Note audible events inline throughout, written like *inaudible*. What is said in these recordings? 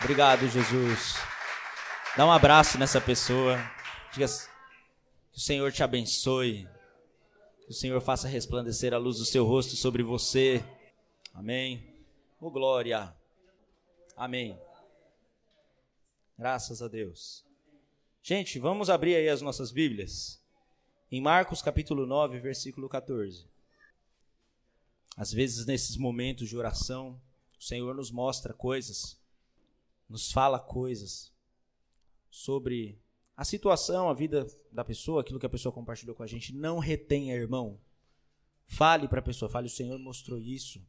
Obrigado, Jesus. Dá um abraço nessa pessoa. Diga que o Senhor te abençoe. Que o Senhor faça resplandecer a luz do seu rosto sobre você. Amém. Oh, glória. Amém. Graças a Deus. Gente, vamos abrir aí as nossas Bíblias. Em Marcos capítulo 9, versículo 14. Às vezes, nesses momentos de oração, o Senhor nos mostra coisas, nos fala coisas sobre a situação, a vida da pessoa, aquilo que a pessoa compartilhou com a gente. Não retenha, irmão. Fale para a pessoa, fale, o Senhor mostrou isso.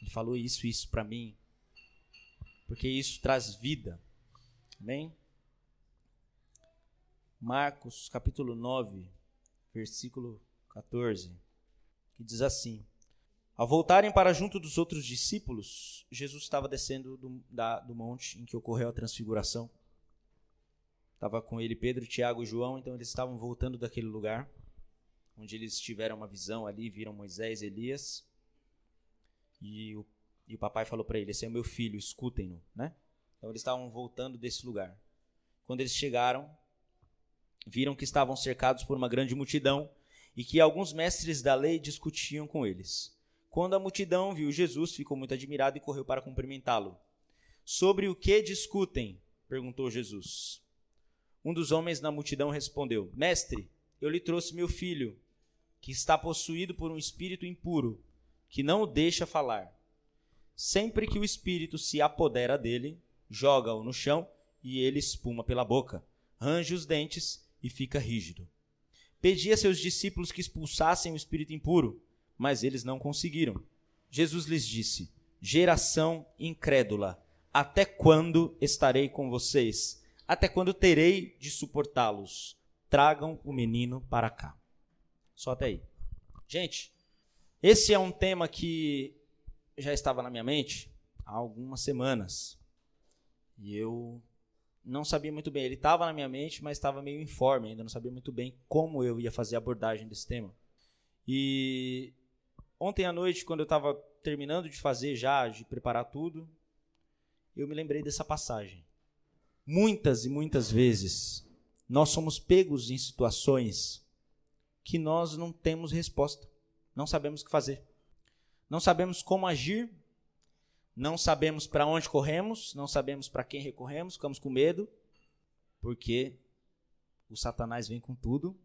Ele falou isso, isso para mim. Porque isso traz vida. Amém? Marcos capítulo 9, versículo 14, que diz assim: ao voltarem para junto dos outros discípulos, Jesus estava descendo do, da, do monte em que ocorreu a transfiguração. Estava com ele Pedro, Tiago e João, então eles estavam voltando daquele lugar, onde eles tiveram uma visão ali, viram Moisés e Elias. E o, e o papai falou para ele: Esse é meu filho, escutem-no. Né? Então eles estavam voltando desse lugar. Quando eles chegaram, viram que estavam cercados por uma grande multidão e que alguns mestres da lei discutiam com eles. Quando a multidão viu Jesus, ficou muito admirada e correu para cumprimentá-lo. Sobre o que discutem? perguntou Jesus. Um dos homens na multidão respondeu: Mestre, eu lhe trouxe meu filho, que está possuído por um espírito impuro, que não o deixa falar. Sempre que o espírito se apodera dele, joga-o no chão e ele espuma pela boca, range os dentes e fica rígido. Pedi a seus discípulos que expulsassem o espírito impuro mas eles não conseguiram. Jesus lhes disse: Geração incrédula, até quando estarei com vocês? Até quando terei de suportá-los? Tragam o menino para cá. Só até aí. Gente, esse é um tema que já estava na minha mente há algumas semanas. E eu não sabia muito bem. Ele estava na minha mente, mas estava meio informe, ainda não sabia muito bem como eu ia fazer a abordagem desse tema. E Ontem à noite, quando eu estava terminando de fazer já, de preparar tudo, eu me lembrei dessa passagem. Muitas e muitas vezes nós somos pegos em situações que nós não temos resposta, não sabemos o que fazer, não sabemos como agir, não sabemos para onde corremos, não sabemos para quem recorremos, ficamos com medo, porque o Satanás vem com tudo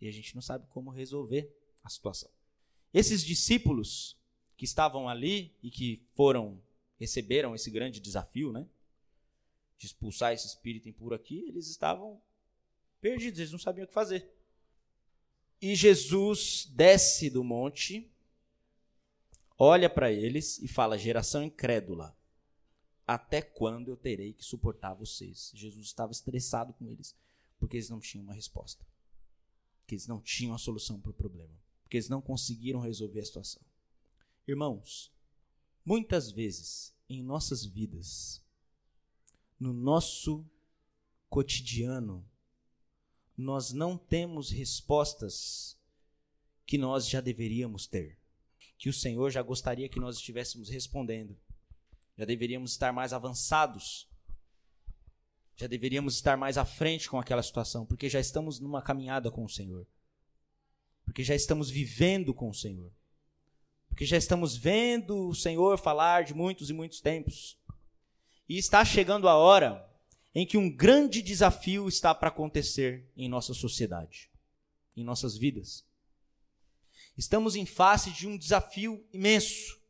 e a gente não sabe como resolver a situação. Esses discípulos que estavam ali e que foram receberam esse grande desafio, né? De expulsar esse espírito impuro aqui, eles estavam perdidos, eles não sabiam o que fazer. E Jesus desce do monte, olha para eles e fala: geração incrédula, até quando eu terei que suportar vocês? Jesus estava estressado com eles, porque eles não tinham uma resposta, porque eles não tinham a solução para o problema porque eles não conseguiram resolver a situação. Irmãos, muitas vezes em nossas vidas, no nosso cotidiano, nós não temos respostas que nós já deveríamos ter, que o Senhor já gostaria que nós estivéssemos respondendo. Já deveríamos estar mais avançados. Já deveríamos estar mais à frente com aquela situação, porque já estamos numa caminhada com o Senhor porque já estamos vivendo com o Senhor. Porque já estamos vendo o Senhor falar de muitos e muitos tempos. E está chegando a hora em que um grande desafio está para acontecer em nossa sociedade, em nossas vidas. Estamos em face de um desafio imenso,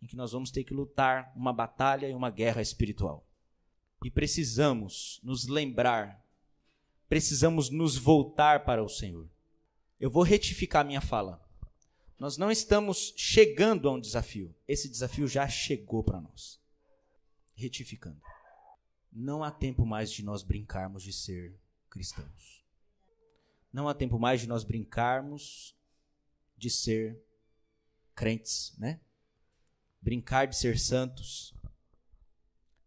em que nós vamos ter que lutar uma batalha e uma guerra espiritual. E precisamos nos lembrar, precisamos nos voltar para o Senhor. Eu vou retificar minha fala. Nós não estamos chegando a um desafio. Esse desafio já chegou para nós. Retificando. Não há tempo mais de nós brincarmos de ser cristãos. Não há tempo mais de nós brincarmos de ser crentes, né? Brincar de ser santos.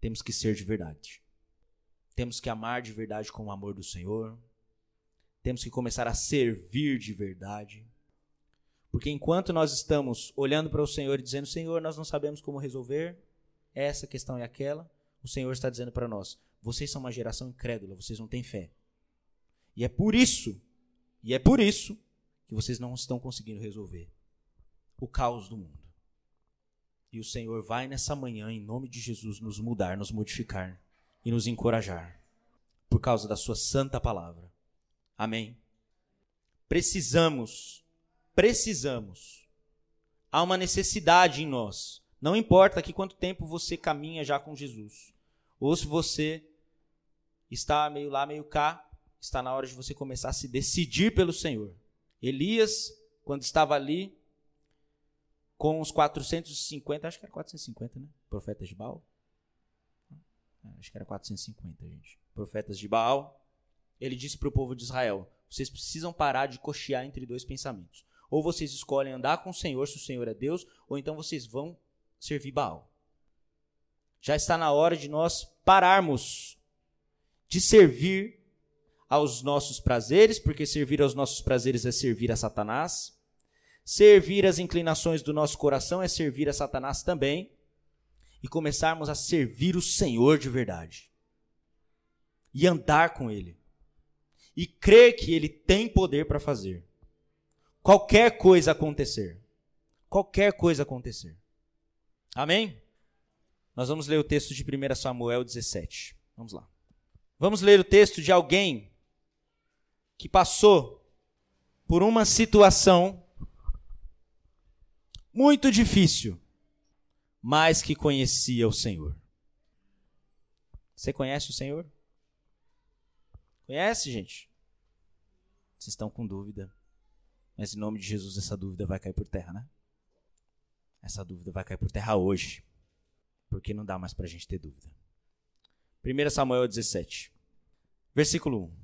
Temos que ser de verdade. Temos que amar de verdade com o amor do Senhor. Temos que começar a servir de verdade. Porque enquanto nós estamos olhando para o Senhor e dizendo, Senhor, nós não sabemos como resolver essa questão e aquela, o Senhor está dizendo para nós: vocês são uma geração incrédula, vocês não têm fé. E é por isso, e é por isso que vocês não estão conseguindo resolver o caos do mundo. E o Senhor vai nessa manhã, em nome de Jesus, nos mudar, nos modificar e nos encorajar por causa da Sua santa palavra. Amém. Precisamos, precisamos. Há uma necessidade em nós. Não importa que quanto tempo você caminha já com Jesus, ou se você está meio lá, meio cá, está na hora de você começar a se decidir pelo Senhor. Elias, quando estava ali, com os 450, acho que era 450, né? Profetas de Baal. É, acho que era 450, gente. Profetas de Baal. Ele disse para o povo de Israel: vocês precisam parar de cochear entre dois pensamentos. Ou vocês escolhem andar com o Senhor, se o Senhor é Deus, ou então vocês vão servir Baal. Já está na hora de nós pararmos de servir aos nossos prazeres, porque servir aos nossos prazeres é servir a Satanás Servir as inclinações do nosso coração é servir a Satanás também. E começarmos a servir o Senhor de verdade. E andar com Ele. E crer que Ele tem poder para fazer. Qualquer coisa acontecer. Qualquer coisa acontecer. Amém? Nós vamos ler o texto de 1 Samuel 17. Vamos lá. Vamos ler o texto de alguém que passou por uma situação muito difícil, mas que conhecia o Senhor. Você conhece o Senhor? Conhece, gente? Vocês estão com dúvida. Mas em nome de Jesus, essa dúvida vai cair por terra, né? Essa dúvida vai cair por terra hoje. Porque não dá mais para a gente ter dúvida. 1 Samuel 17, versículo 1.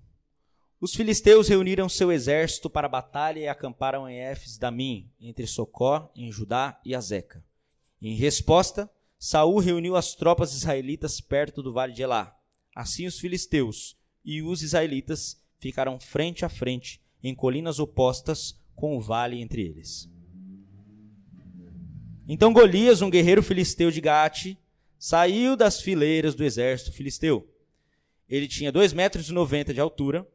Os filisteus reuniram seu exército para a batalha e acamparam em Éfes Damim, entre Socó, em Judá e Azeca. Em resposta, Saul reuniu as tropas israelitas perto do vale de Elá. Assim os filisteus e os israelitas ficaram frente a frente, em colinas opostas, com o vale entre eles. Então Golias, um guerreiro filisteu de Gate, saiu das fileiras do exército filisteu. Ele tinha dois metros e noventa de altura,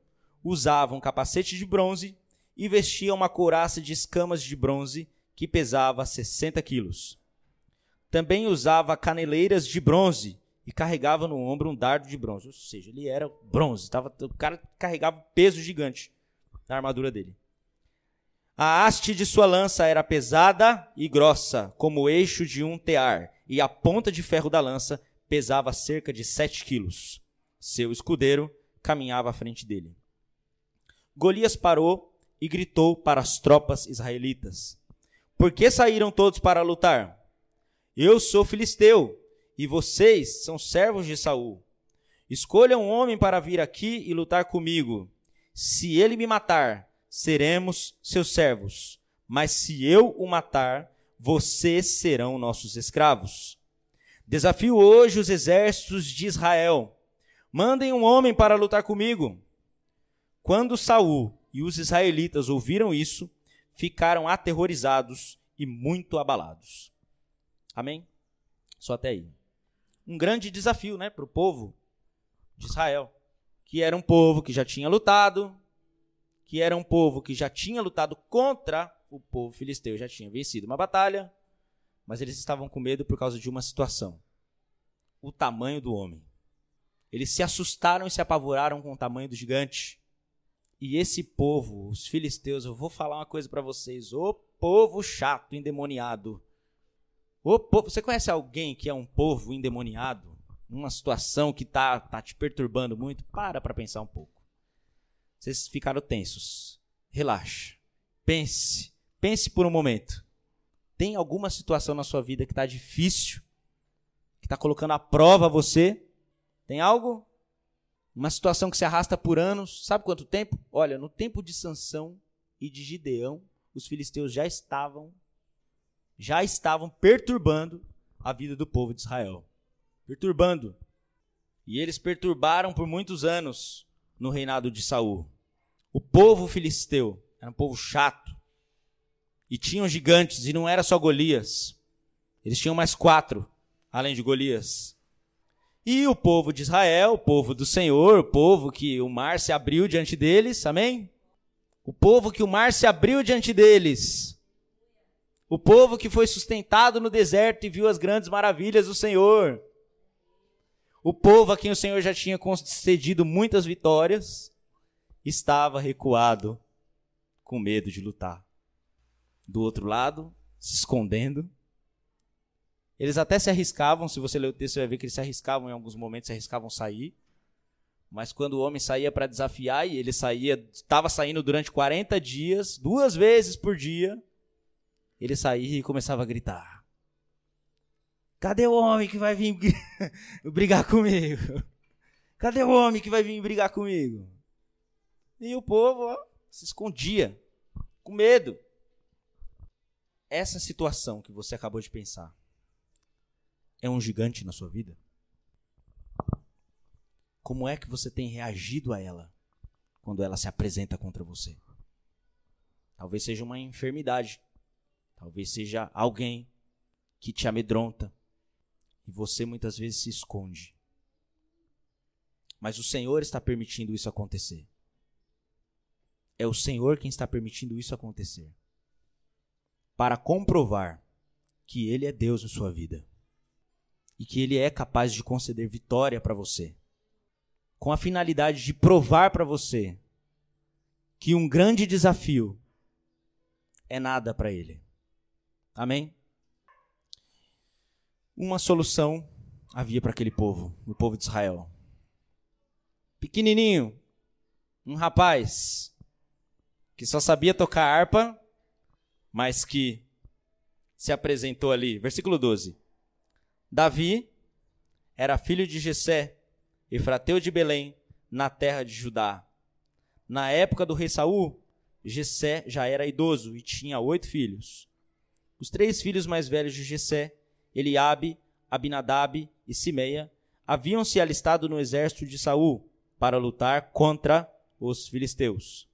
usava um capacete de bronze e vestia uma couraça de escamas de bronze que pesava 60 quilos. Também usava caneleiras de bronze e carregava no ombro um dardo de bronze. Ou seja, ele era bronze. Tava, o cara carregava peso gigante na armadura dele. A haste de sua lança era pesada e grossa, como o eixo de um tear, e a ponta de ferro da lança pesava cerca de sete quilos. Seu escudeiro caminhava à frente dele. Golias parou e gritou para as tropas israelitas: Por que saíram todos para lutar? Eu sou filisteu e vocês são servos de Saul. Escolha um homem para vir aqui e lutar comigo. Se ele me matar, seremos seus servos. Mas se eu o matar, vocês serão nossos escravos. Desafio hoje os exércitos de Israel. Mandem um homem para lutar comigo. Quando Saul e os israelitas ouviram isso, ficaram aterrorizados e muito abalados. Amém? Só até aí. Um grande desafio, né, para o povo de Israel, que era um povo que já tinha lutado, que era um povo que já tinha lutado contra o povo filisteu, já tinha vencido uma batalha, mas eles estavam com medo por causa de uma situação: o tamanho do homem. Eles se assustaram e se apavoraram com o tamanho do gigante. E esse povo, os filisteus, eu vou falar uma coisa para vocês. O povo chato, endemoniado. O povo, você conhece alguém que é um povo endemoniado? Numa situação que tá, tá te perturbando muito? Para para pensar um pouco. Vocês ficaram tensos. Relaxa. Pense. Pense por um momento. Tem alguma situação na sua vida que está difícil? Que está colocando à prova você? Tem algo? Uma situação que se arrasta por anos. Sabe quanto tempo? Olha, no tempo de Sansão e de Gideão, os filisteus já estavam já estavam perturbando a vida do povo de Israel. Perturbando. E eles perturbaram por muitos anos no reinado de Saul. O povo filisteu era um povo chato. E tinham gigantes, e não era só Golias. Eles tinham mais quatro, além de Golias. E o povo de Israel, o povo do Senhor, o povo que o mar se abriu diante deles, amém? O povo que o mar se abriu diante deles. O povo que foi sustentado no deserto e viu as grandes maravilhas do Senhor. O povo a quem o Senhor já tinha concedido muitas vitórias, estava recuado, com medo de lutar. Do outro lado, se escondendo. Eles até se arriscavam, se você ler o texto, você vai ver que eles se arriscavam em alguns momentos, se arriscavam sair. Mas quando o homem saía para desafiar, e ele saía, estava saindo durante 40 dias, duas vezes por dia, ele saía e começava a gritar: Cadê o homem que vai vir *laughs* brigar comigo? Cadê o homem que vai vir brigar comigo? E o povo ó, se escondia, com medo. Essa situação que você acabou de pensar é um gigante na sua vida? Como é que você tem reagido a ela quando ela se apresenta contra você? Talvez seja uma enfermidade, talvez seja alguém que te amedronta, e você muitas vezes se esconde. Mas o Senhor está permitindo isso acontecer. É o Senhor quem está permitindo isso acontecer. Para comprovar que Ele é Deus em sua vida. E que Ele é capaz de conceder vitória para você. Com a finalidade de provar para você que um grande desafio é nada para Ele. Amém? uma solução havia para aquele povo, o povo de Israel. Pequenininho, um rapaz que só sabia tocar harpa, mas que se apresentou ali. Versículo 12. Davi era filho de Jessé, efrateu de Belém, na terra de Judá. Na época do rei Saul, Jessé já era idoso e tinha oito filhos. Os três filhos mais velhos de Jessé Eliabe, Abinadab e Simeia haviam se alistado no exército de Saul para lutar contra os filisteus.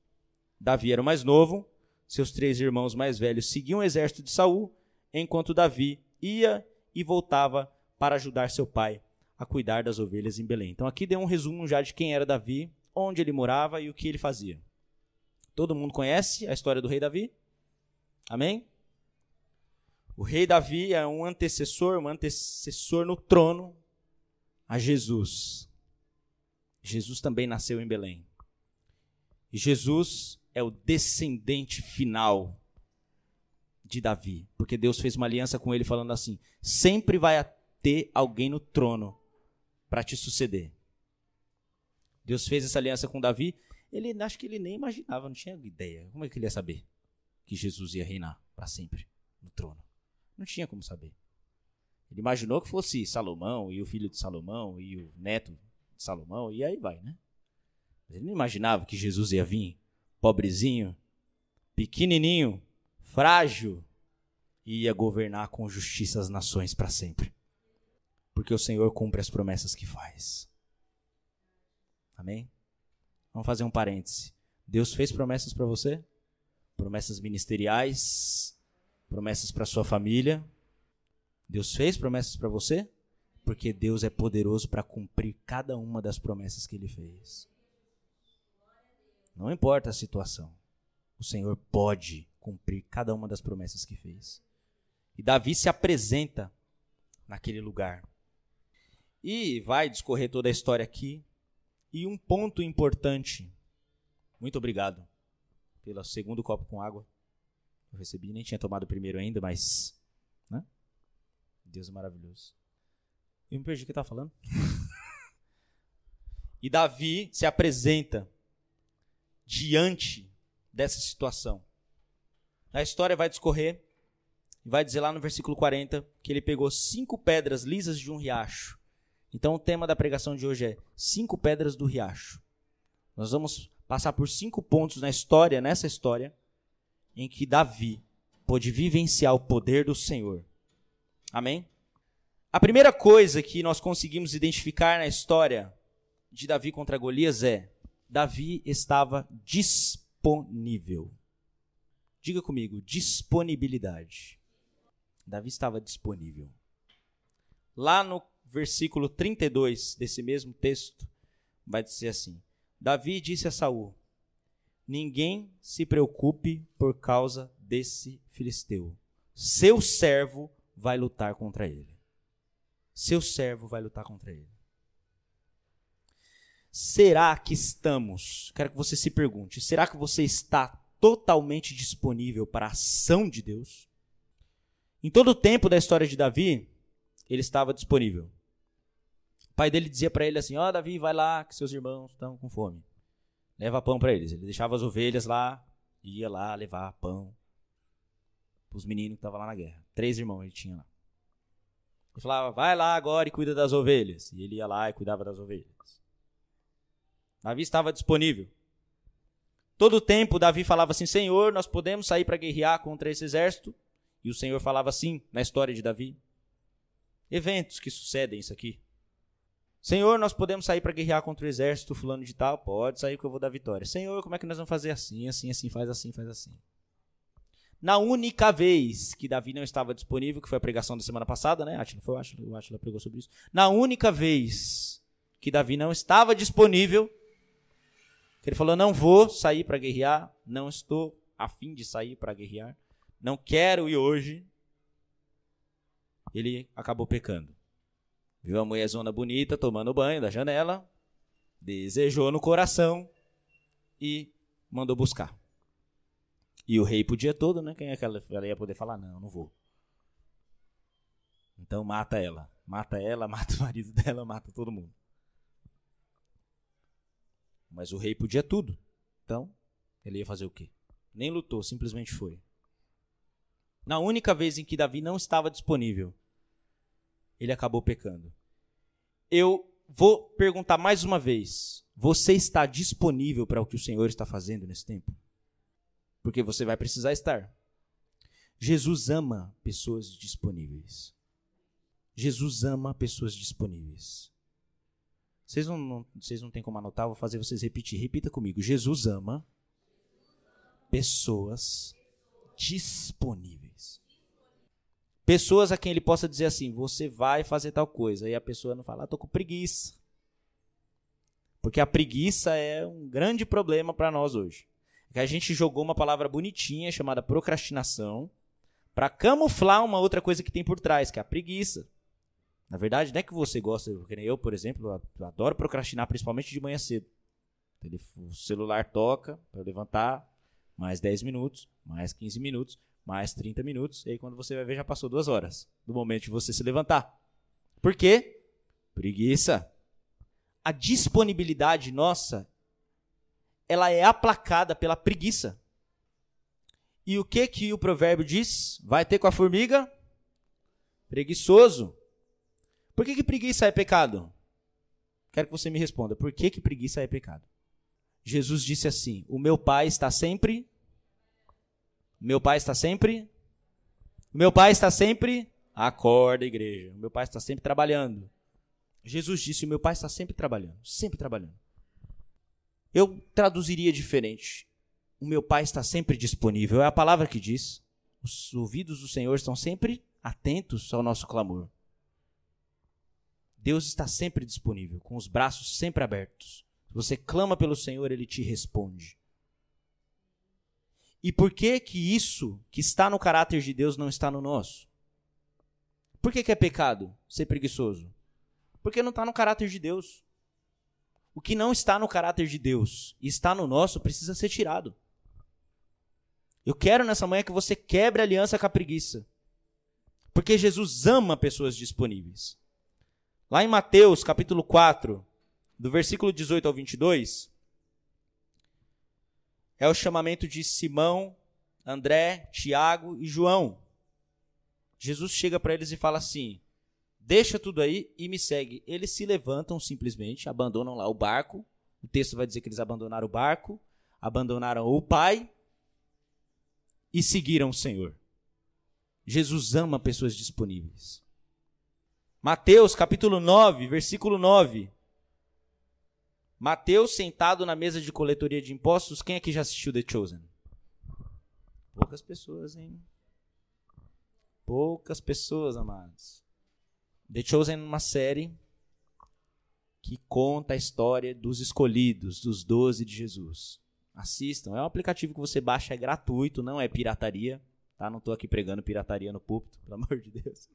Davi era o mais novo, seus três irmãos mais velhos seguiam o exército de Saul, enquanto Davi ia e voltava para ajudar seu pai a cuidar das ovelhas em Belém. Então aqui deu um resumo já de quem era Davi, onde ele morava e o que ele fazia. Todo mundo conhece a história do rei Davi? Amém? O rei Davi é um antecessor, um antecessor no trono a Jesus. Jesus também nasceu em Belém. E Jesus é o descendente final de Davi, porque Deus fez uma aliança com ele falando assim: sempre vai ter alguém no trono para te suceder. Deus fez essa aliança com Davi, ele acho que ele nem imaginava, não tinha ideia. Como é que ele ia saber que Jesus ia reinar para sempre no trono? Não tinha como saber. Ele imaginou que fosse Salomão e o filho de Salomão e o neto de Salomão e aí vai, né? Mas ele não imaginava que Jesus ia vir pobrezinho, pequenininho, frágil e ia governar com justiça as nações para sempre. Porque o Senhor cumpre as promessas que faz. Amém? Vamos fazer um parêntese. Deus fez promessas para você? Promessas ministeriais, promessas para sua família. Deus fez promessas para você? Porque Deus é poderoso para cumprir cada uma das promessas que ele fez. Não importa a situação. O Senhor pode cumprir cada uma das promessas que fez. E Davi se apresenta naquele lugar. E vai discorrer toda a história aqui. E um ponto importante. Muito obrigado pelo segundo copo com água. Eu recebi, nem tinha tomado o primeiro ainda, mas. Né? Deus é maravilhoso. Eu me perdi o que estava falando. *laughs* e Davi se apresenta diante dessa situação. A história vai discorrer e vai dizer lá no versículo 40 que ele pegou cinco pedras lisas de um riacho. Então o tema da pregação de hoje é cinco pedras do riacho. Nós vamos passar por cinco pontos na história, nessa história, em que Davi pôde vivenciar o poder do Senhor. Amém? A primeira coisa que nós conseguimos identificar na história de Davi contra Golias é: Davi estava disponível. Diga comigo, disponibilidade. Davi estava disponível. Lá no versículo 32 desse mesmo texto, vai dizer assim: Davi disse a Saul: Ninguém se preocupe por causa desse filisteu. Seu servo vai lutar contra ele. Seu servo vai lutar contra ele. Será que estamos? Quero que você se pergunte: será que você está totalmente disponível para a ação de Deus? Em todo o tempo da história de Davi, ele estava disponível. O pai dele dizia para ele assim: Ó, oh, Davi, vai lá, que seus irmãos estão com fome. Leva pão para eles. Ele deixava as ovelhas lá, ia lá levar pão para os meninos que estavam lá na guerra. Três irmãos ele tinha lá. Ele falava: vai lá agora e cuida das ovelhas. E ele ia lá e cuidava das ovelhas. Davi estava disponível. Todo o tempo, Davi falava assim: Senhor, nós podemos sair para guerrear contra esse exército? E o Senhor falava assim na história de Davi eventos que sucedem isso aqui. Senhor, nós podemos sair para guerrear contra o exército fulano de tal? Pode sair que eu vou dar vitória. Senhor, como é que nós vamos fazer assim, assim, assim, faz assim, faz assim. Na única vez que Davi não estava disponível, que foi a pregação da semana passada, né? Atila, foi, o Atila pregou sobre isso. Na única vez que Davi não estava disponível, ele falou: Não vou sair para guerrear, não estou a fim de sair para guerrear, não quero ir hoje, ele acabou pecando. Viu a mulherzona bonita tomando banho da janela, desejou no coração e mandou buscar. E o rei podia todo, né? Quem é que ela, ia poder falar? Não, não vou. Então mata ela. Mata ela, *laughs* mata o marido dela, mata todo mundo. Mas o rei podia tudo. Então, ele ia fazer o quê? Nem lutou, simplesmente foi. Na única vez em que Davi não estava disponível, ele acabou pecando. Eu vou perguntar mais uma vez: você está disponível para o que o Senhor está fazendo nesse tempo? Porque você vai precisar estar. Jesus ama pessoas disponíveis. Jesus ama pessoas disponíveis. Vocês não, não, vocês não têm como anotar, vou fazer vocês repetir. Repita comigo. Jesus ama pessoas disponíveis. Pessoas a quem ele possa dizer assim: você vai fazer tal coisa. E a pessoa não fala, ah, tô com preguiça. Porque a preguiça é um grande problema para nós hoje. É a gente jogou uma palavra bonitinha chamada procrastinação para camuflar uma outra coisa que tem por trás, que é a preguiça. Na verdade, não é que você gosta, porque eu, por exemplo, adoro procrastinar, principalmente de manhã cedo. O celular toca para levantar, mais 10 minutos, mais 15 minutos mais 30 minutos, e aí quando você vai ver já passou duas horas do momento de você se levantar. Por quê? Preguiça. A disponibilidade nossa, ela é aplacada pela preguiça. E o que que o provérbio diz? Vai ter com a formiga? Preguiçoso. Por que, que preguiça é pecado? Quero que você me responda. Por que, que preguiça é pecado? Jesus disse assim: O meu pai está sempre meu pai está sempre. Meu pai está sempre. Acorda, igreja. Meu pai está sempre trabalhando. Jesus disse: Meu pai está sempre trabalhando. Sempre trabalhando. Eu traduziria diferente. O meu pai está sempre disponível. É a palavra que diz. Os ouvidos do Senhor estão sempre atentos ao nosso clamor. Deus está sempre disponível, com os braços sempre abertos. Se você clama pelo Senhor, ele te responde. E por que que isso que está no caráter de Deus não está no nosso? Por que, que é pecado ser preguiçoso? Porque não está no caráter de Deus. O que não está no caráter de Deus e está no nosso precisa ser tirado. Eu quero nessa manhã que você quebre a aliança com a preguiça. Porque Jesus ama pessoas disponíveis. Lá em Mateus, capítulo 4, do versículo 18 ao 22, é o chamamento de Simão, André, Tiago e João. Jesus chega para eles e fala assim: Deixa tudo aí e me segue. Eles se levantam simplesmente, abandonam lá o barco. O texto vai dizer que eles abandonaram o barco, abandonaram o Pai e seguiram o Senhor. Jesus ama pessoas disponíveis. Mateus capítulo 9, versículo 9. Mateus sentado na mesa de coletoria de impostos. Quem aqui já assistiu The Chosen? Poucas pessoas, hein? Poucas pessoas, amados. The Chosen é uma série que conta a história dos escolhidos, dos doze de Jesus. Assistam, é um aplicativo que você baixa, é gratuito, não é pirataria, tá? Não estou aqui pregando pirataria no púlpito, pelo amor de Deus.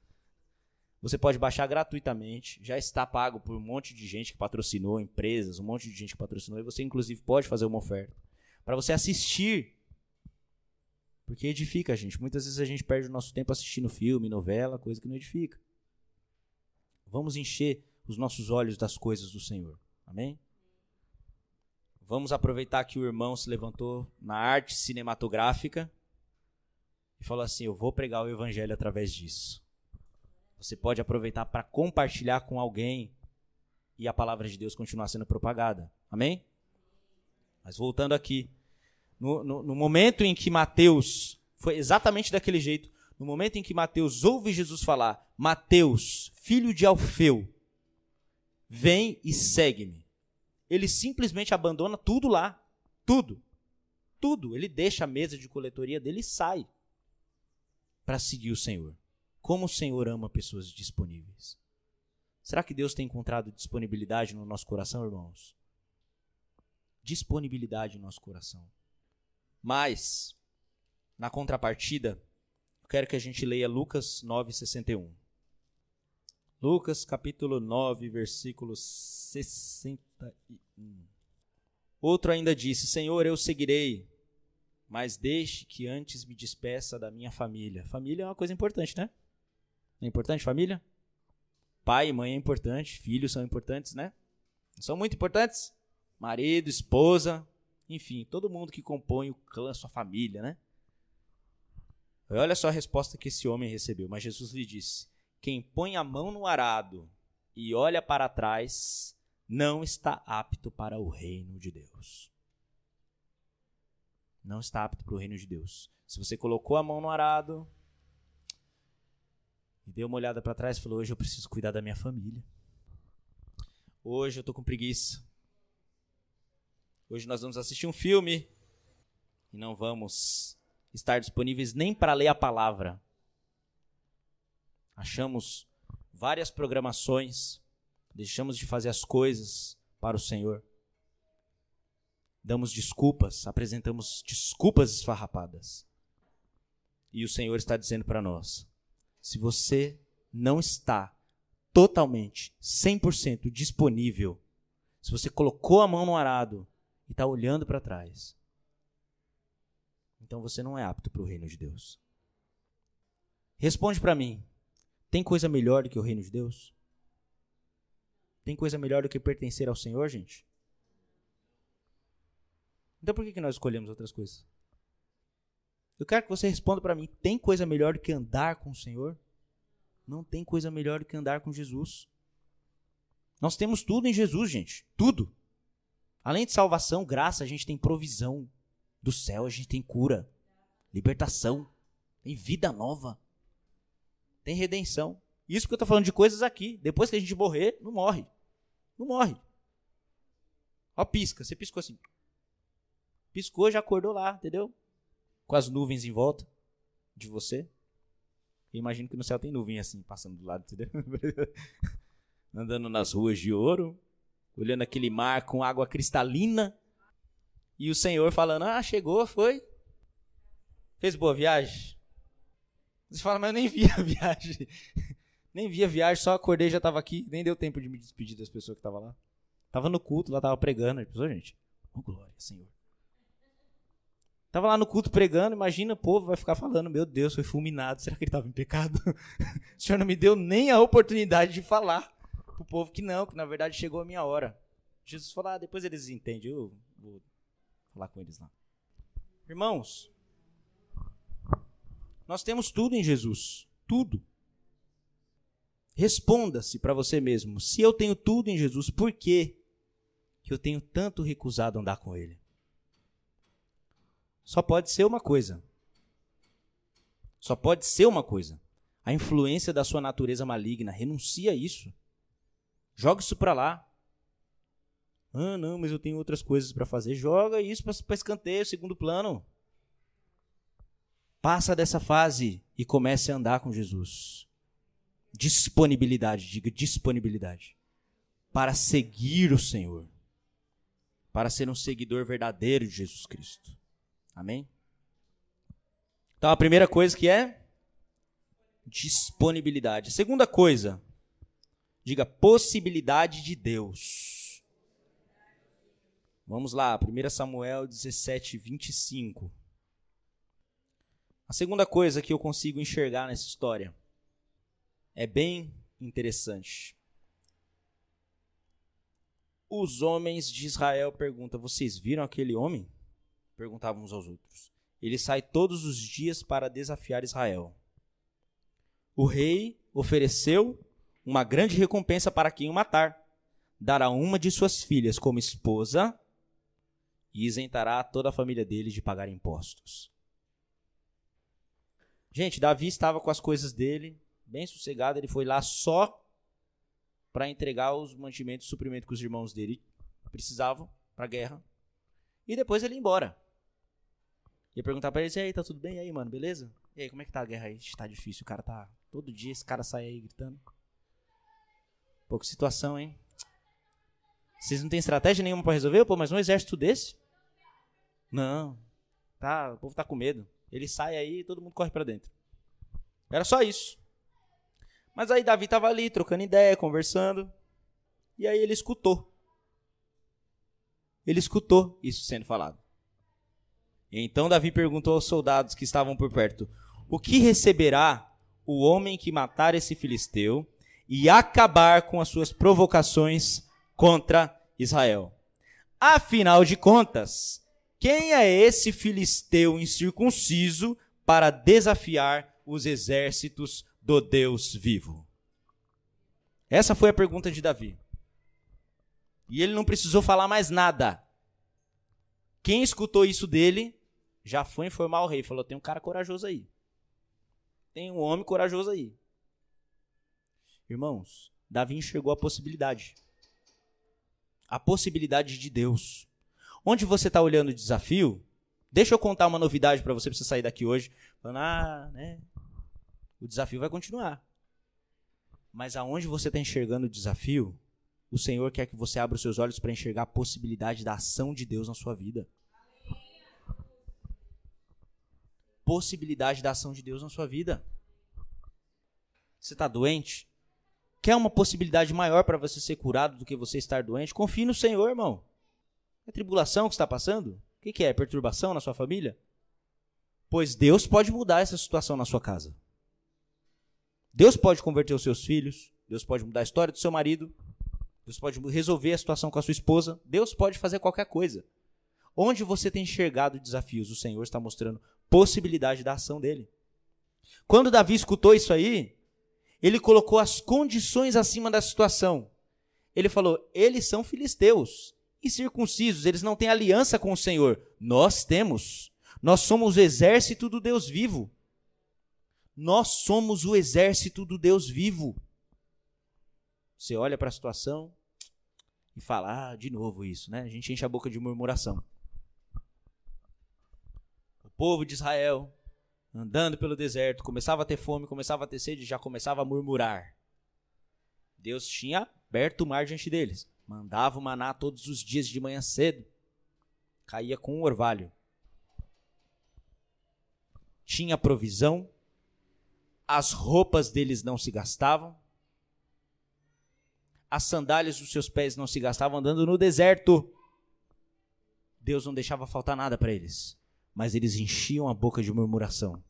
Você pode baixar gratuitamente, já está pago por um monte de gente que patrocinou, empresas, um monte de gente que patrocinou, e você inclusive pode fazer uma oferta para você assistir. Porque edifica a gente. Muitas vezes a gente perde o nosso tempo assistindo filme, novela, coisa que não edifica. Vamos encher os nossos olhos das coisas do Senhor. Amém? Vamos aproveitar que o irmão se levantou na arte cinematográfica e falou assim: Eu vou pregar o evangelho através disso. Você pode aproveitar para compartilhar com alguém e a palavra de Deus continuar sendo propagada. Amém? Mas voltando aqui, no, no, no momento em que Mateus, foi exatamente daquele jeito, no momento em que Mateus ouve Jesus falar, Mateus, filho de Alfeu, vem e segue-me. Ele simplesmente abandona tudo lá. Tudo. Tudo. Ele deixa a mesa de coletoria dele e sai para seguir o Senhor. Como o Senhor ama pessoas disponíveis. Será que Deus tem encontrado disponibilidade no nosso coração, irmãos? Disponibilidade no nosso coração. Mas, na contrapartida, eu quero que a gente leia Lucas 9,61. Lucas capítulo 9, versículo 61. Outro ainda disse: Senhor, eu seguirei, mas deixe que antes me despeça da minha família. Família é uma coisa importante, né? É importante família? Pai e mãe é importante, filhos são importantes, né? são muito importantes? Marido, esposa, enfim, todo mundo que compõe o clã, sua família, né? Olha só a resposta que esse homem recebeu. Mas Jesus lhe disse: quem põe a mão no arado e olha para trás não está apto para o reino de Deus. Não está apto para o reino de Deus. Se você colocou a mão no arado e deu uma olhada para trás e falou: Hoje eu preciso cuidar da minha família. Hoje eu estou com preguiça. Hoje nós vamos assistir um filme e não vamos estar disponíveis nem para ler a palavra achamos várias programações, deixamos de fazer as coisas para o Senhor. Damos desculpas, apresentamos desculpas esfarrapadas. E o Senhor está dizendo para nós: se você não está totalmente, 100% disponível, se você colocou a mão no arado e está olhando para trás, então você não é apto para o reino de Deus. Responde para mim: tem coisa melhor do que o reino de Deus? Tem coisa melhor do que pertencer ao Senhor, gente? Então por que, que nós escolhemos outras coisas? Eu quero que você responda para mim: tem coisa melhor do que andar com o Senhor? Não tem coisa melhor do que andar com Jesus. Nós temos tudo em Jesus, gente. Tudo. Além de salvação, graça, a gente tem provisão. Do céu a gente tem cura, libertação, tem vida nova tem redenção. Isso porque eu estou falando de coisas aqui. Depois que a gente morrer, não morre. Não morre. Ó, pisca. Você piscou assim. Piscou, já acordou lá, entendeu? Com as nuvens em volta de você. Eu imagino que no céu tem nuvem assim, passando do lado, entendeu? *laughs* Andando nas ruas de ouro, olhando aquele mar com água cristalina. E o Senhor falando: Ah, chegou, foi. Fez boa viagem? Você fala, mas eu nem vi a *laughs* viagem. nem vi a viagem, só acordei já tava aqui. Nem deu tempo de me despedir das pessoas que estavam lá. Tava no culto, lá tava pregando. Pensou, gente? Oh, glória, Senhor. Tava lá no culto pregando, imagina o povo vai ficar falando, meu Deus, foi fulminado, será que ele estava em pecado? *laughs* o Senhor não me deu nem a oportunidade de falar pro povo que não, que na verdade chegou a minha hora. Jesus falou, ah, depois eles entendem, eu vou falar com eles lá. Irmãos, nós temos tudo em Jesus. Tudo. Responda-se para você mesmo: se eu tenho tudo em Jesus, por que eu tenho tanto recusado andar com Ele? Só pode ser uma coisa. Só pode ser uma coisa. A influência da sua natureza maligna. Renuncia a isso. Joga isso para lá. Ah, não, mas eu tenho outras coisas para fazer. Joga isso para escanteio, segundo plano. Passa dessa fase e comece a andar com Jesus. disponibilidade, diga disponibilidade, para seguir o Senhor, para ser um seguidor verdadeiro de Jesus Cristo. Amém? Então a primeira coisa que é disponibilidade. A segunda coisa, diga possibilidade de Deus. Vamos lá, 1 Samuel 17, 25. A segunda coisa que eu consigo enxergar nessa história é bem interessante. Os homens de Israel perguntam: Vocês viram aquele homem? Perguntavam uns aos outros. Ele sai todos os dias para desafiar Israel. O rei ofereceu uma grande recompensa para quem o matar. Dará uma de suas filhas como esposa e isentará toda a família dele de pagar impostos. Gente, Davi estava com as coisas dele, bem sossegado, ele foi lá só para entregar os mantimentos, suprimento que os irmãos dele precisavam para a guerra. E depois ele ia embora. Ia perguntar para ele, e aí, tá tudo bem? E aí, mano, beleza? E aí, como é que tá a guerra aí? Tá difícil, o cara tá... Todo dia esse cara sai aí gritando. Que situação, hein? Vocês não têm estratégia nenhuma para resolver? Pô, mas um exército desse? Não. Tá, o povo tá com medo. Ele sai aí e todo mundo corre para dentro. Era só isso. Mas aí Davi estava ali, trocando ideia, conversando. E aí ele escutou. Ele escutou isso sendo falado. Então Davi perguntou aos soldados que estavam por perto: O que receberá o homem que matar esse filisteu e acabar com as suas provocações contra Israel? Afinal de contas, quem é esse filisteu incircunciso para desafiar os exércitos do Deus vivo? Essa foi a pergunta de Davi. E ele não precisou falar mais nada. Quem escutou isso dele já foi informar o rei. Falou: tem um cara corajoso aí. Tem um homem corajoso aí. Irmãos, Davi enxergou a possibilidade. A possibilidade de Deus. Onde você está olhando o desafio, deixa eu contar uma novidade para você, para você sair daqui hoje, falando, ah, né, o desafio vai continuar. Mas aonde você está enxergando o desafio, o Senhor quer que você abra os seus olhos para enxergar a possibilidade da ação de Deus na sua vida. Possibilidade da ação de Deus na sua vida. Você está doente? Quer uma possibilidade maior para você ser curado do que você estar doente? Confie no Senhor, irmão. É tribulação que está passando? O que, que é? Perturbação na sua família? Pois Deus pode mudar essa situação na sua casa. Deus pode converter os seus filhos. Deus pode mudar a história do seu marido. Deus pode resolver a situação com a sua esposa. Deus pode fazer qualquer coisa. Onde você tem enxergado desafios, o Senhor está mostrando possibilidade da ação dele. Quando Davi escutou isso aí, ele colocou as condições acima da situação. Ele falou: eles são filisteus incircuncisos, eles não têm aliança com o Senhor. Nós temos. Nós somos o exército do Deus vivo. Nós somos o exército do Deus vivo. Você olha para a situação e fala, ah, de novo isso, né? A gente enche a boca de murmuração. Povo de Israel, andando pelo deserto, começava a ter fome, começava a ter sede, já começava a murmurar. Deus tinha aberto o mar diante deles. Mandava o maná todos os dias de manhã cedo. Caía com um orvalho. Tinha provisão. As roupas deles não se gastavam. As sandálias dos seus pés não se gastavam andando no deserto. Deus não deixava faltar nada para eles. Mas eles enchiam a boca de murmuração.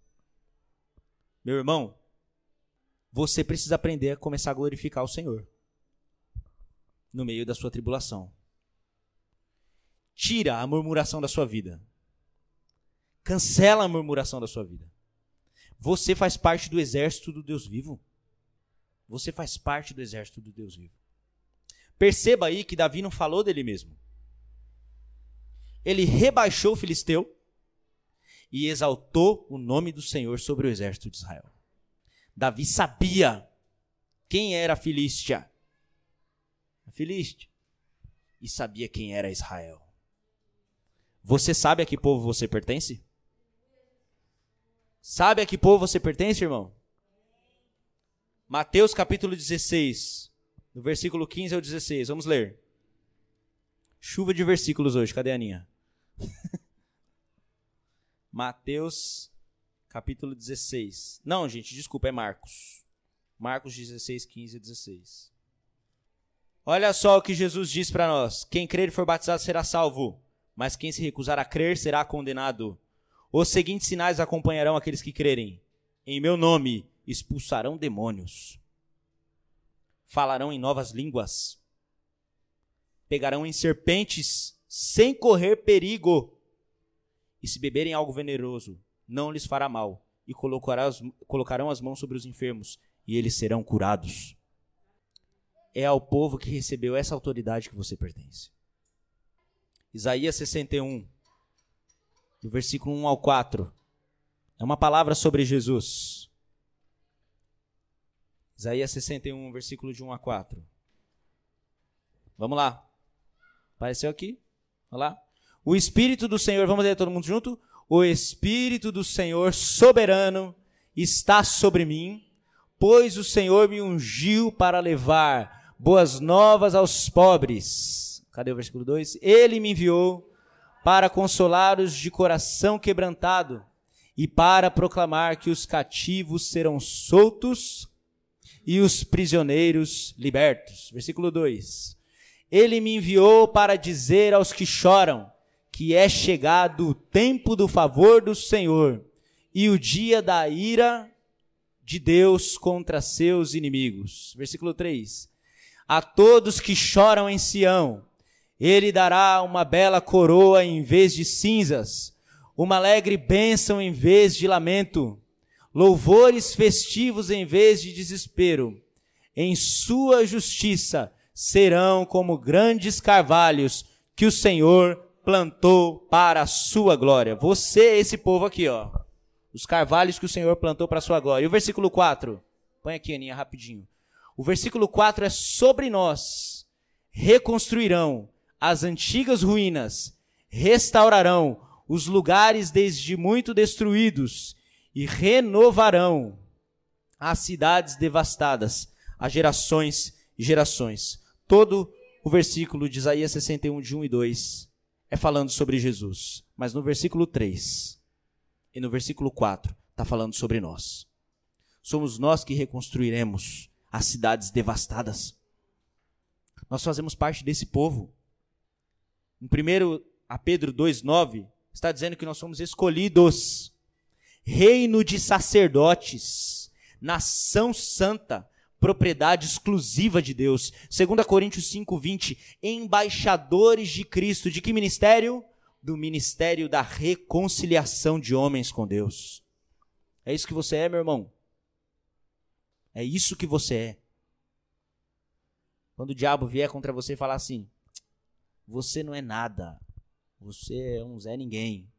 Meu irmão, você precisa aprender a começar a glorificar o Senhor no meio da sua tribulação. Tira a murmuração da sua vida. Cancela a murmuração da sua vida. Você faz parte do exército do Deus vivo. Você faz parte do exército do Deus vivo. Perceba aí que Davi não falou dele mesmo. Ele rebaixou o filisteu e exaltou o nome do Senhor sobre o exército de Israel. Davi sabia quem era a Filístia a Filiste, e sabia quem era Israel. Você sabe a que povo você pertence? Sabe a que povo você pertence, irmão? Mateus capítulo 16, do versículo 15 ao 16. Vamos ler. Chuva de versículos hoje, cadê a Aninha? *laughs* Mateus capítulo 16. Não, gente, desculpa, é Marcos. Marcos 16, 15 e 16. Olha só o que Jesus diz para nós: quem crer e for batizado será salvo, mas quem se recusar a crer será condenado. Os seguintes sinais acompanharão aqueles que crerem: em meu nome expulsarão demônios, falarão em novas línguas, pegarão em serpentes sem correr perigo, e se beberem algo venenoso, não lhes fará mal, e colocarão as mãos sobre os enfermos, e eles serão curados. É ao povo que recebeu essa autoridade que você pertence. Isaías 61, do versículo 1 ao 4. É uma palavra sobre Jesus. Isaías 61, versículo de 1 a 4. Vamos lá. Apareceu aqui? Vamos lá. O Espírito do Senhor, vamos ler todo mundo junto? O Espírito do Senhor soberano está sobre mim, pois o Senhor me ungiu para levar boas novas aos pobres. Cadê o versículo 2? Ele me enviou para consolar os de coração quebrantado e para proclamar que os cativos serão soltos e os prisioneiros libertos. Versículo 2. Ele me enviou para dizer aos que choram que é chegado o tempo do favor do Senhor e o dia da ira de Deus contra seus inimigos. Versículo 3. A todos que choram em Sião, ele dará uma bela coroa em vez de cinzas, uma alegre bênção em vez de lamento, louvores festivos em vez de desespero. Em sua justiça serão como grandes carvalhos que o Senhor plantou para a sua glória. Você esse povo aqui, ó. Os carvalhos que o Senhor plantou para a sua glória. E o versículo 4? Põe aqui, Aninha, rapidinho. O versículo 4 é sobre nós. Reconstruirão as antigas ruínas, restaurarão os lugares desde muito destruídos e renovarão as cidades devastadas, as gerações e gerações. Todo o versículo de Isaías 61, de 1 e 2 é falando sobre Jesus. Mas no versículo 3 e no versículo 4 está falando sobre nós. Somos nós que reconstruiremos as cidades devastadas. Nós fazemos parte desse povo. Em 1 a Pedro 2,9 está dizendo que nós somos escolhidos, reino de sacerdotes, nação santa, propriedade exclusiva de Deus. 2 Coríntios 5:20, embaixadores de Cristo, de que ministério? Do ministério da reconciliação de homens com Deus. É isso que você é, meu irmão. É isso que você é. Quando o diabo vier contra você e falar assim: você não é nada. Você é um Zé ninguém.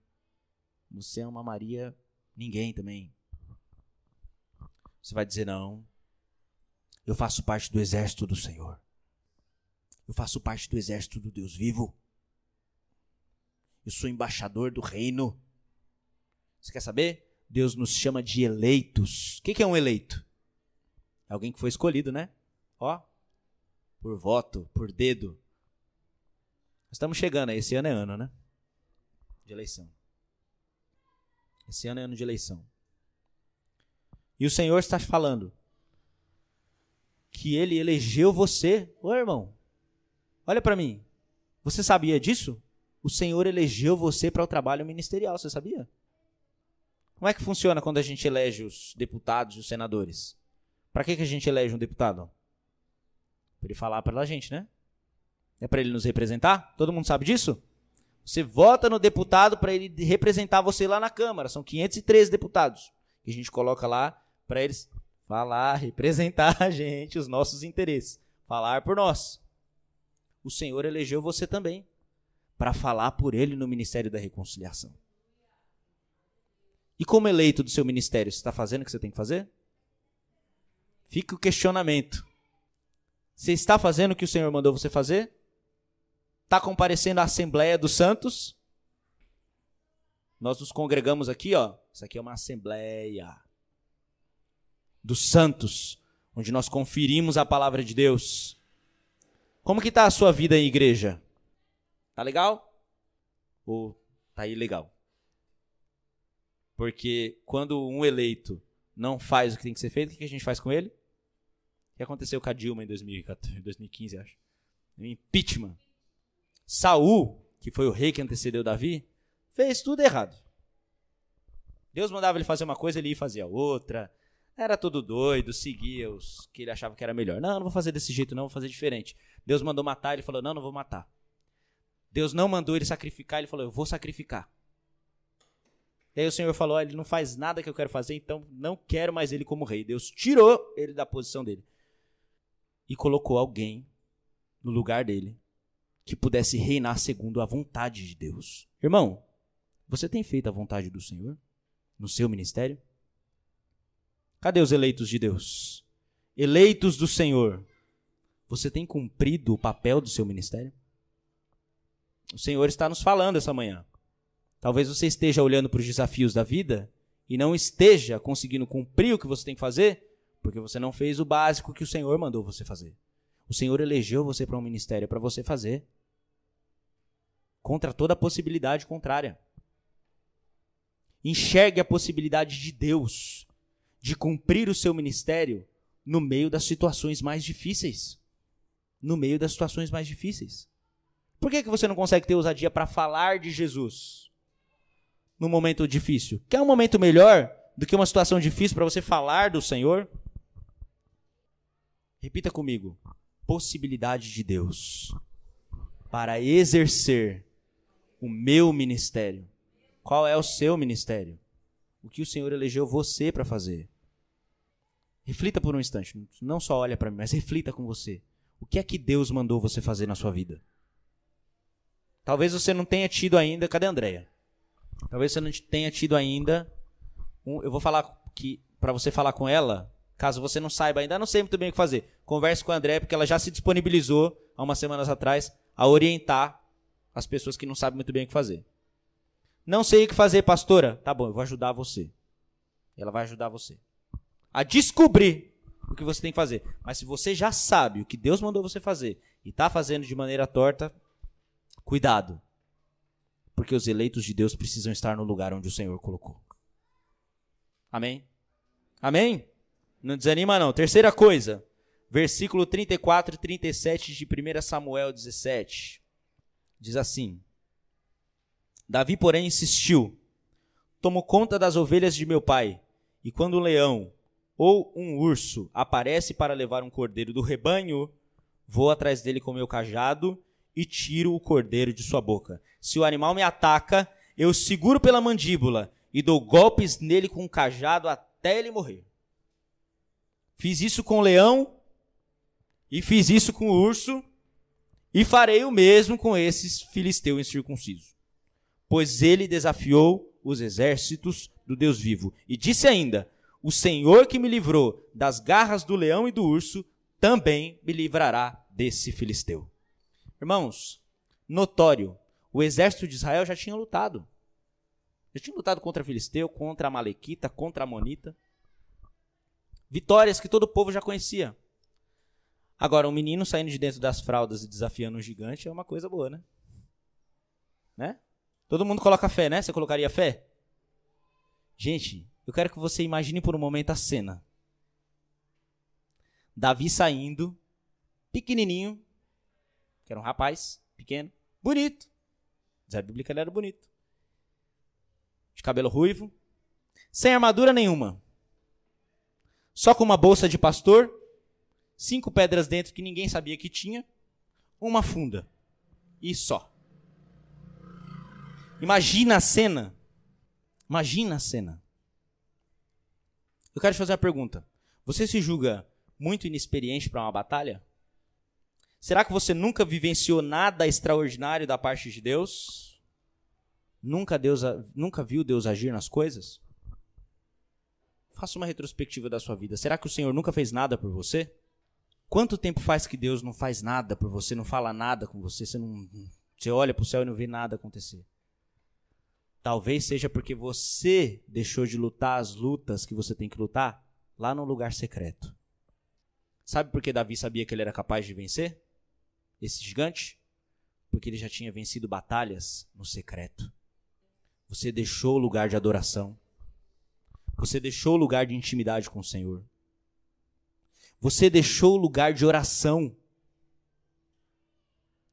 Você é uma Maria ninguém também. Você vai dizer não. Eu faço parte do exército do Senhor. Eu faço parte do exército do Deus vivo. Eu sou embaixador do reino. Você quer saber? Deus nos chama de eleitos. O que é um eleito? É alguém que foi escolhido, né? Ó, por voto, por dedo. Estamos chegando, esse ano é ano, né? De eleição. Esse ano é ano de eleição. E o Senhor está falando: que ele elegeu você. Ô irmão, olha para mim. Você sabia disso? O Senhor elegeu você para o trabalho ministerial, você sabia? Como é que funciona quando a gente elege os deputados e os senadores? Para que, que a gente elege um deputado? Para ele falar para a gente, né? É para ele nos representar? Todo mundo sabe disso? Você vota no deputado para ele representar você lá na Câmara. São 513 deputados que a gente coloca lá para eles falar, *laughs* representar a gente, os nossos interesses, falar por nós. O Senhor elegeu você também para falar por ele no ministério da reconciliação. E como eleito do seu ministério, você está fazendo o que você tem que fazer? Fica o questionamento. Você está fazendo o que o Senhor mandou você fazer? Está comparecendo à Assembleia dos Santos? Nós nos congregamos aqui, ó. Isso aqui é uma assembleia dos santos, onde nós conferimos a palavra de Deus. Como que tá a sua vida em igreja? Tá legal? Ou tá ilegal? Porque quando um eleito não faz o que tem que ser feito, o que a gente faz com ele? O que aconteceu com a Dilma em 2014, 2015, acho? O impeachment. Saul, que foi o rei que antecedeu Davi, fez tudo errado. Deus mandava ele fazer uma coisa, ele ia fazer a outra. Era tudo doido, seguia os que ele achava que era melhor. Não, não vou fazer desse jeito, não, vou fazer diferente. Deus mandou matar, ele falou: Não, não vou matar. Deus não mandou ele sacrificar, ele falou: Eu vou sacrificar. E aí o Senhor falou: Ele não faz nada que eu quero fazer, então não quero mais ele como rei. Deus tirou ele da posição dele e colocou alguém no lugar dele que pudesse reinar segundo a vontade de Deus. Irmão, você tem feito a vontade do Senhor? no seu ministério? Cadê os eleitos de Deus? Eleitos do Senhor. Você tem cumprido o papel do seu ministério? O Senhor está nos falando essa manhã. Talvez você esteja olhando para os desafios da vida e não esteja conseguindo cumprir o que você tem que fazer, porque você não fez o básico que o Senhor mandou você fazer. O Senhor elegeu você para um ministério para você fazer. Contra toda possibilidade contrária. Enxergue a possibilidade de Deus de cumprir o seu ministério no meio das situações mais difíceis. No meio das situações mais difíceis. Por que, que você não consegue ter ousadia para falar de Jesus no momento difícil? Quer um momento melhor do que uma situação difícil para você falar do Senhor? Repita comigo. Possibilidade de Deus para exercer o meu ministério qual é o seu ministério? O que o Senhor elegeu você para fazer? Reflita por um instante. Não só olha para mim, mas reflita com você. O que é que Deus mandou você fazer na sua vida? Talvez você não tenha tido ainda. Cadê a Andréia? Talvez você não tenha tido ainda. Um, eu vou falar que para você falar com ela, caso você não saiba ainda, não sei muito bem o que fazer. Converse com a Andréia, porque ela já se disponibilizou há umas semanas atrás a orientar as pessoas que não sabem muito bem o que fazer. Não sei o que fazer, pastora. Tá bom, eu vou ajudar você. Ela vai ajudar você a descobrir o que você tem que fazer. Mas se você já sabe o que Deus mandou você fazer e está fazendo de maneira torta, cuidado. Porque os eleitos de Deus precisam estar no lugar onde o Senhor colocou. Amém? Amém? Não desanima não. Terceira coisa, versículo 34 e 37 de 1 Samuel 17. Diz assim: Davi, porém, insistiu: Tomo conta das ovelhas de meu pai, e quando um leão ou um urso aparece para levar um cordeiro do rebanho, vou atrás dele com meu cajado e tiro o cordeiro de sua boca. Se o animal me ataca, eu seguro pela mandíbula e dou golpes nele com o cajado até ele morrer. Fiz isso com o leão e fiz isso com o urso e farei o mesmo com esses filisteus incircuncisos pois ele desafiou os exércitos do Deus vivo. E disse ainda: O Senhor que me livrou das garras do leão e do urso, também me livrará desse filisteu. Irmãos, notório, o exército de Israel já tinha lutado. Já tinha lutado contra filisteu, contra Malequita, contra Monita. Vitórias que todo o povo já conhecia. Agora, um menino saindo de dentro das fraldas e desafiando um gigante é uma coisa boa, né? Né? Todo mundo coloca fé, né? Você colocaria fé? Gente, eu quero que você imagine por um momento a cena. Davi saindo, pequenininho, que era um rapaz pequeno, bonito. Diz a Bíblia que ele era bonito. De cabelo ruivo, sem armadura nenhuma. Só com uma bolsa de pastor, cinco pedras dentro que ninguém sabia que tinha, uma funda. E só. Imagina a cena. Imagina a cena. Eu quero te fazer uma pergunta. Você se julga muito inexperiente para uma batalha? Será que você nunca vivenciou nada extraordinário da parte de Deus? Nunca, Deus, nunca viu Deus agir nas coisas? Faça uma retrospectiva da sua vida. Será que o Senhor nunca fez nada por você? Quanto tempo faz que Deus não faz nada por você, não fala nada com você, você não, você olha para o céu e não vê nada acontecer? Talvez seja porque você deixou de lutar as lutas que você tem que lutar lá no lugar secreto. Sabe por que Davi sabia que ele era capaz de vencer esse gigante? Porque ele já tinha vencido batalhas no secreto. Você deixou o lugar de adoração. Você deixou o lugar de intimidade com o Senhor. Você deixou o lugar de oração.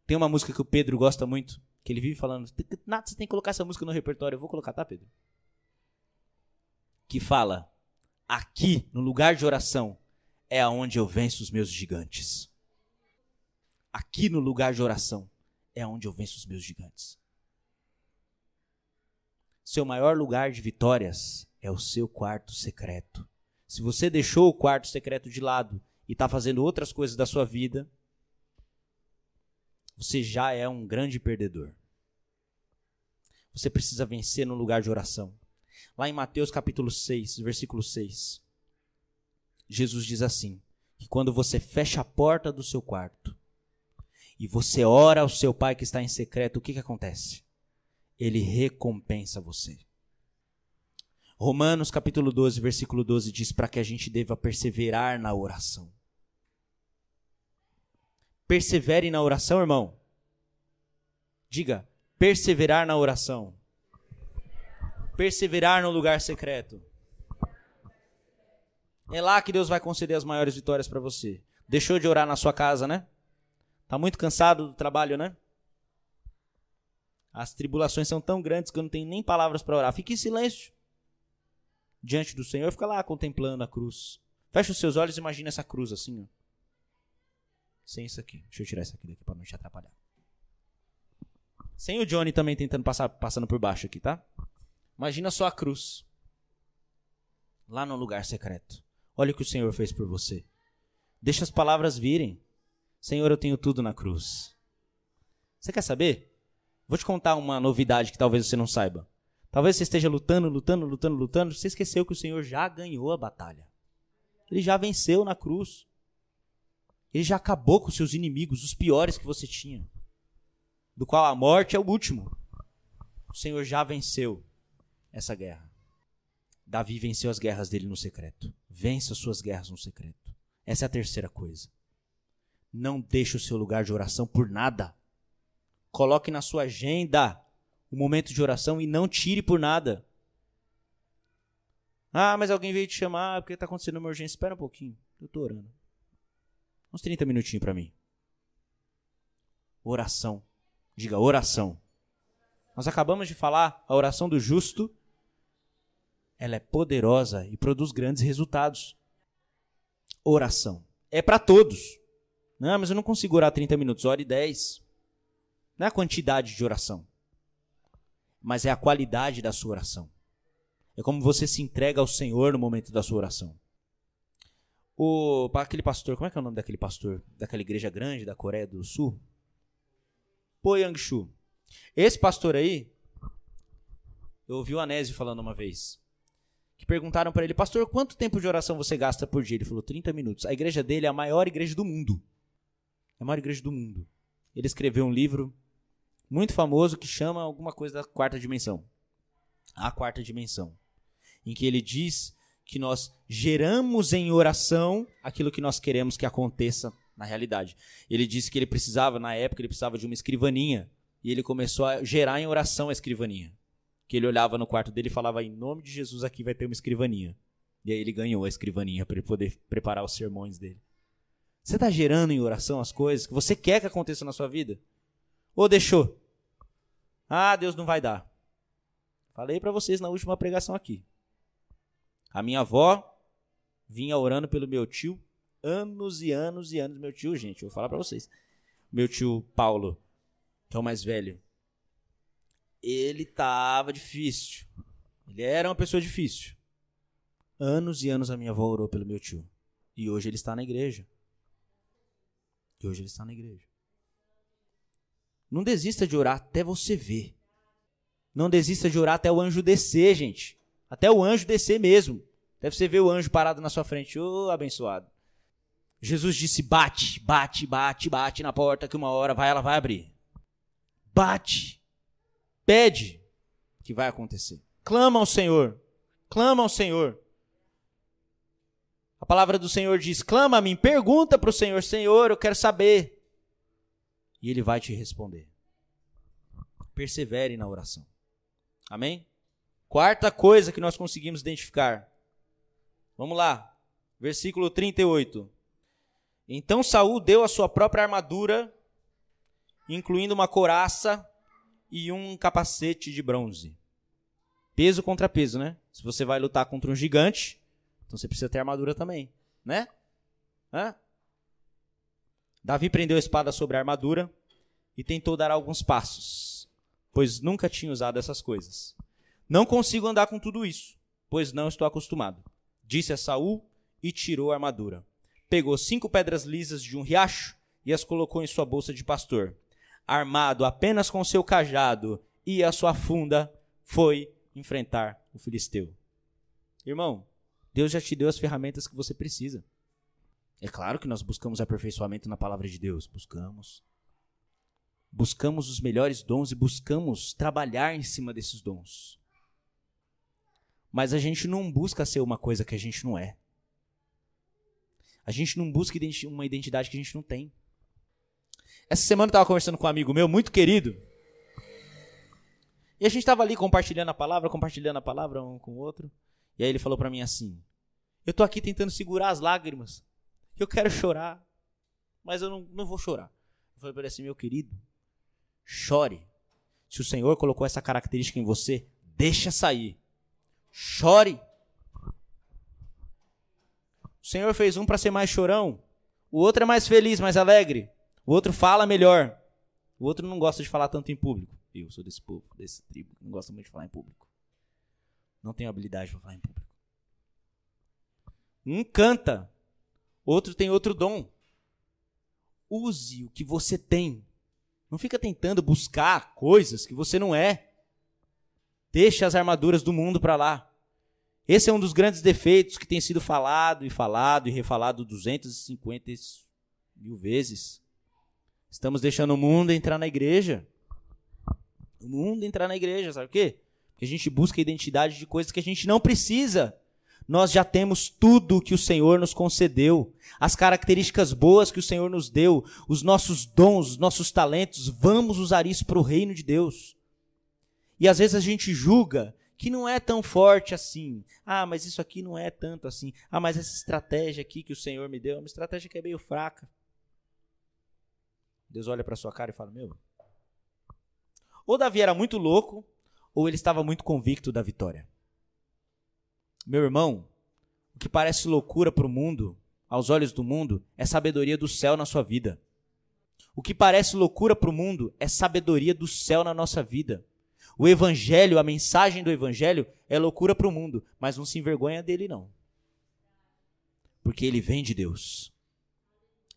Tem uma música que o Pedro gosta muito, que ele vive falando: Nada, você tem que colocar essa música no repertório. Eu vou colocar, tá, Pedro? Que fala: Aqui, no lugar de oração, é aonde eu venço os meus gigantes. Aqui no lugar de oração é onde eu venço os meus gigantes. Seu maior lugar de vitórias é o seu quarto secreto. Se você deixou o quarto secreto de lado e está fazendo outras coisas da sua vida, você já é um grande perdedor. Você precisa vencer no lugar de oração. Lá em Mateus capítulo 6, versículo 6, Jesus diz assim: que quando você fecha a porta do seu quarto e você ora ao seu pai que está em secreto, o que, que acontece? Ele recompensa você. Romanos capítulo 12, versículo 12 diz para que a gente deva perseverar na oração. Persevere na oração, irmão. Diga, perseverar na oração. Perseverar no lugar secreto. É lá que Deus vai conceder as maiores vitórias para você. Deixou de orar na sua casa, né? Tá muito cansado do trabalho, né? As tribulações são tão grandes que eu não tenho nem palavras para orar. Fique em silêncio diante do Senhor, fica lá contemplando a cruz. Fecha os seus olhos e imagina essa cruz assim, ó. Sem isso aqui. Deixa eu tirar isso aqui daqui para não te atrapalhar. Sem o Johnny também tentando passar passando por baixo aqui, tá? Imagina só a cruz. Lá no lugar secreto. Olha o que o Senhor fez por você. Deixa as palavras virem. Senhor, eu tenho tudo na cruz. Você quer saber? Vou te contar uma novidade que talvez você não saiba. Talvez você esteja lutando, lutando, lutando, lutando. Você esqueceu que o Senhor já ganhou a batalha. Ele já venceu na cruz. Ele já acabou com seus inimigos, os piores que você tinha. Do qual a morte é o último. O Senhor já venceu essa guerra. Davi venceu as guerras dele no secreto. Vença suas guerras no secreto. Essa é a terceira coisa. Não deixe o seu lugar de oração por nada. Coloque na sua agenda o momento de oração e não tire por nada. Ah, mas alguém veio te chamar porque está acontecendo uma urgência. Espera um pouquinho, eu estou orando. Uns 30 minutinhos para mim. Oração. Diga oração. Nós acabamos de falar a oração do justo. Ela é poderosa e produz grandes resultados. Oração. É para todos. Não, mas eu não consigo orar 30 minutos. Ore 10. Não é a quantidade de oração mas é a qualidade da sua oração. É como você se entrega ao Senhor no momento da sua oração. O, aquele pastor, como é que é o nome daquele pastor? Daquela igreja grande da Coreia do Sul? Po Yang-shu. Esse pastor aí, eu ouvi o Anésio falando uma vez, que perguntaram para ele, pastor, quanto tempo de oração você gasta por dia? Ele falou, 30 minutos. A igreja dele é a maior igreja do mundo. É a maior igreja do mundo. Ele escreveu um livro muito famoso que chama alguma coisa da quarta dimensão. A quarta dimensão. Em que ele diz que nós geramos em oração aquilo que nós queremos que aconteça na realidade. Ele disse que ele precisava, na época, ele precisava de uma escrivaninha. E ele começou a gerar em oração a escrivaninha. Que ele olhava no quarto dele e falava: Em nome de Jesus, aqui vai ter uma escrivaninha. E aí ele ganhou a escrivaninha para ele poder preparar os sermões dele. Você está gerando em oração as coisas que você quer que aconteça na sua vida? Ou deixou? Ah, Deus não vai dar. Falei para vocês na última pregação aqui. A minha avó vinha orando pelo meu tio anos e anos e anos. Meu tio, gente, eu vou falar para vocês. Meu tio Paulo, que é o mais velho, ele tava difícil. Ele era uma pessoa difícil. Anos e anos a minha avó orou pelo meu tio. E hoje ele está na igreja. E hoje ele está na igreja. Não desista de orar até você ver. Não desista de orar até o anjo descer, gente. Até o anjo descer mesmo. Deve você ver o anjo parado na sua frente. Ô, oh, abençoado. Jesus disse: bate, bate, bate, bate na porta que uma hora vai, ela vai abrir. Bate. Pede que vai acontecer. Clama ao Senhor. Clama ao Senhor. A palavra do Senhor diz: clama a mim, pergunta para o Senhor, Senhor, eu quero saber. E ele vai te responder. Persevere na oração. Amém? Quarta coisa que nós conseguimos identificar. Vamos lá. Versículo 38. Então Saul deu a sua própria armadura, incluindo uma coraça e um capacete de bronze. Peso contra peso, né? Se você vai lutar contra um gigante, então você precisa ter armadura também, né? Hã? Davi prendeu a espada sobre a armadura e tentou dar alguns passos, pois nunca tinha usado essas coisas. Não consigo andar com tudo isso, pois não estou acostumado. Disse a Saul e tirou a armadura. Pegou cinco pedras lisas de um riacho e as colocou em sua bolsa de pastor. Armado apenas com seu cajado e a sua funda, foi enfrentar o filisteu. Irmão, Deus já te deu as ferramentas que você precisa. É claro que nós buscamos aperfeiçoamento na palavra de Deus. Buscamos. Buscamos os melhores dons e buscamos trabalhar em cima desses dons. Mas a gente não busca ser uma coisa que a gente não é. A gente não busca uma identidade que a gente não tem. Essa semana eu estava conversando com um amigo meu muito querido. E a gente estava ali compartilhando a palavra, compartilhando a palavra um com o outro. E aí ele falou para mim assim: Eu tô aqui tentando segurar as lágrimas. Eu quero chorar, mas eu não, não vou chorar. Eu falei para ele assim: Meu querido, chore. Se o Senhor colocou essa característica em você, deixa sair. Chore. O Senhor fez um para ser mais chorão, o outro é mais feliz, mais alegre, o outro fala melhor, o outro não gosta de falar tanto em público. Eu sou desse povo, desse tribo, não gosto muito de falar em público não tenho habilidade para falar em público. Um canta, outro tem outro dom. Use o que você tem. Não fica tentando buscar coisas que você não é. Deixe as armaduras do mundo para lá. Esse é um dos grandes defeitos que tem sido falado e falado e refalado 250 mil vezes. Estamos deixando o mundo entrar na igreja. O mundo entrar na igreja, sabe o quê? que a gente busca identidade de coisas que a gente não precisa. Nós já temos tudo que o Senhor nos concedeu, as características boas que o Senhor nos deu, os nossos dons, os nossos talentos, vamos usar isso para o reino de Deus. E às vezes a gente julga que não é tão forte assim. Ah, mas isso aqui não é tanto assim. Ah, mas essa estratégia aqui que o Senhor me deu é uma estratégia que é meio fraca. Deus olha para sua cara e fala: Meu. Ou Davi era muito louco, ou ele estava muito convicto da vitória? Meu irmão, o que parece loucura para o mundo, aos olhos do mundo, é sabedoria do céu na sua vida. O que parece loucura para o mundo é sabedoria do céu na nossa vida. O evangelho, a mensagem do evangelho é loucura para o mundo, mas não se envergonha dele não. Porque ele vem de Deus.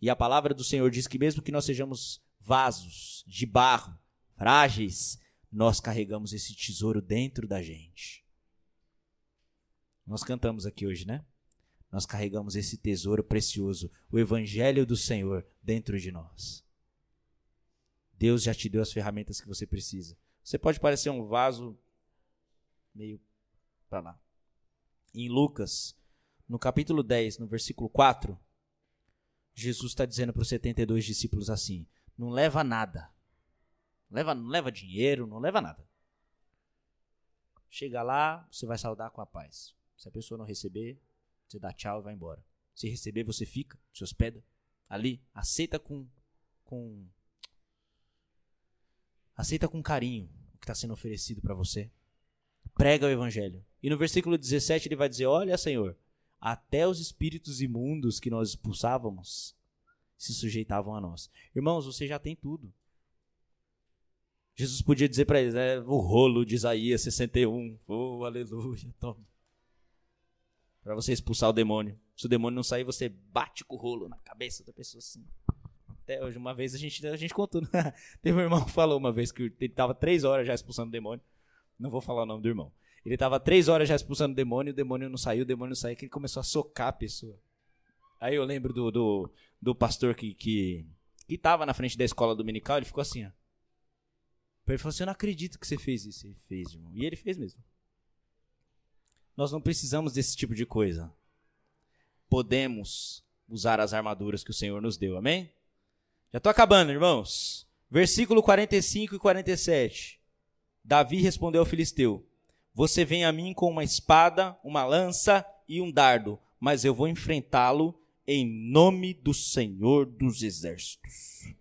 E a palavra do Senhor diz que mesmo que nós sejamos vasos de barro, frágeis, nós carregamos esse tesouro dentro da gente. Nós cantamos aqui hoje, né? Nós carregamos esse tesouro precioso, o Evangelho do Senhor, dentro de nós. Deus já te deu as ferramentas que você precisa. Você pode parecer um vaso meio para lá. Em Lucas, no capítulo 10, no versículo 4, Jesus está dizendo para os 72 discípulos assim: Não leva nada, Leva, não leva dinheiro, não leva nada. Chega lá, você vai saudar com a paz. Se a pessoa não receber, você dá tchau e vai embora. Se receber, você fica, se hospeda ali, aceita com com aceita com carinho o que está sendo oferecido para você. Prega o evangelho. E no versículo 17 ele vai dizer: Olha, Senhor, até os espíritos imundos que nós expulsávamos se sujeitavam a nós. Irmãos, você já tem tudo. Jesus podia dizer para eles, é o rolo de Isaías 61. Oh, aleluia, toma. Para você expulsar o demônio. Se o demônio não sair, você bate com o rolo na cabeça da pessoa assim. Até hoje, uma vez a gente, a gente contou. Né? *laughs* Teve um irmão que falou uma vez que ele estava três horas já expulsando o demônio. Não vou falar o nome do irmão. Ele estava três horas já expulsando o demônio, o demônio não saiu, o demônio não saiu, que ele começou a socar a pessoa. Aí eu lembro do, do, do pastor que, que, que tava na frente da escola dominical, ele ficou assim, ó. Ele falou assim: Eu não acredito que você fez isso. Ele fez, irmão. E ele fez mesmo. Nós não precisamos desse tipo de coisa. podemos usar as armaduras que o Senhor nos deu. Amém? Já estou acabando, irmãos. Versículo 45 e 47. Davi respondeu ao filisteu: Você vem a mim com uma espada, uma lança e um dardo, mas eu vou enfrentá-lo em nome do Senhor dos exércitos.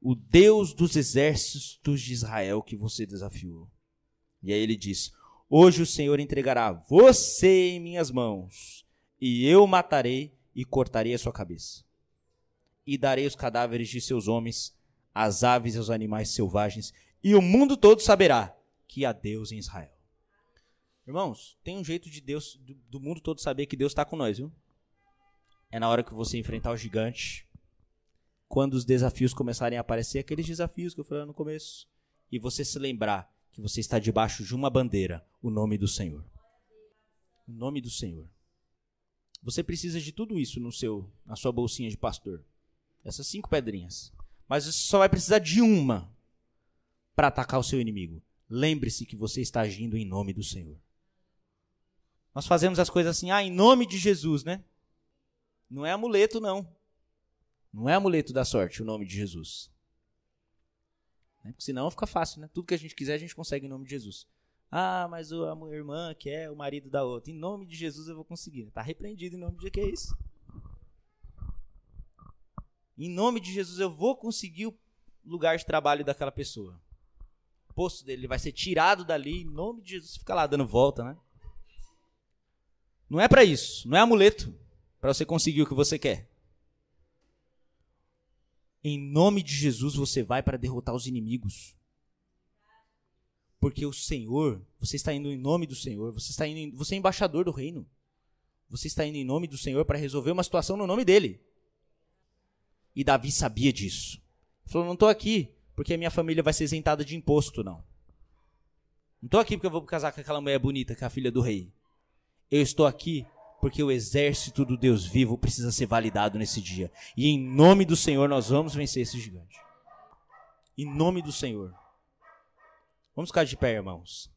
O Deus dos exércitos de Israel que você desafiou. E aí ele diz: Hoje o Senhor entregará você em minhas mãos, e eu matarei e cortarei a sua cabeça. E darei os cadáveres de seus homens, as aves e os animais selvagens, e o mundo todo saberá que há Deus em Israel. Irmãos, tem um jeito de Deus, do, do mundo todo saber que Deus está com nós, viu? É na hora que você enfrentar o gigante, quando os desafios começarem a aparecer, aqueles desafios que eu falei no começo, e você se lembrar que você está debaixo de uma bandeira, o nome do Senhor. O nome do Senhor. Você precisa de tudo isso no seu, na sua bolsinha de pastor. Essas cinco pedrinhas. Mas você só vai precisar de uma para atacar o seu inimigo. Lembre-se que você está agindo em nome do Senhor. Nós fazemos as coisas assim, ah, em nome de Jesus, né? Não é amuleto, não. Não é amuleto da sorte o nome de Jesus. Né? Porque senão fica fácil, né? Tudo que a gente quiser a gente consegue em nome de Jesus. Ah, mas a irmã quer o marido da outra. Em nome de Jesus eu vou conseguir. Está repreendido em nome de que é isso? Em nome de Jesus eu vou conseguir o lugar de trabalho daquela pessoa posto dele, ele vai ser tirado dali, em nome de Jesus, fica lá dando volta, né? Não é para isso, não é amuleto para você conseguir o que você quer. Em nome de Jesus você vai para derrotar os inimigos. Porque o Senhor, você está indo em nome do Senhor, você está indo, você é embaixador do reino. Você está indo em nome do Senhor para resolver uma situação no nome dele. E Davi sabia disso. Ele falou: "Não estou aqui porque a minha família vai ser isentada de imposto, não. Não estou aqui porque eu vou casar com aquela mulher bonita, que é a filha do rei. Eu estou aqui porque o exército do Deus vivo precisa ser validado nesse dia. E em nome do Senhor nós vamos vencer esse gigante. Em nome do Senhor. Vamos ficar de pé, irmãos.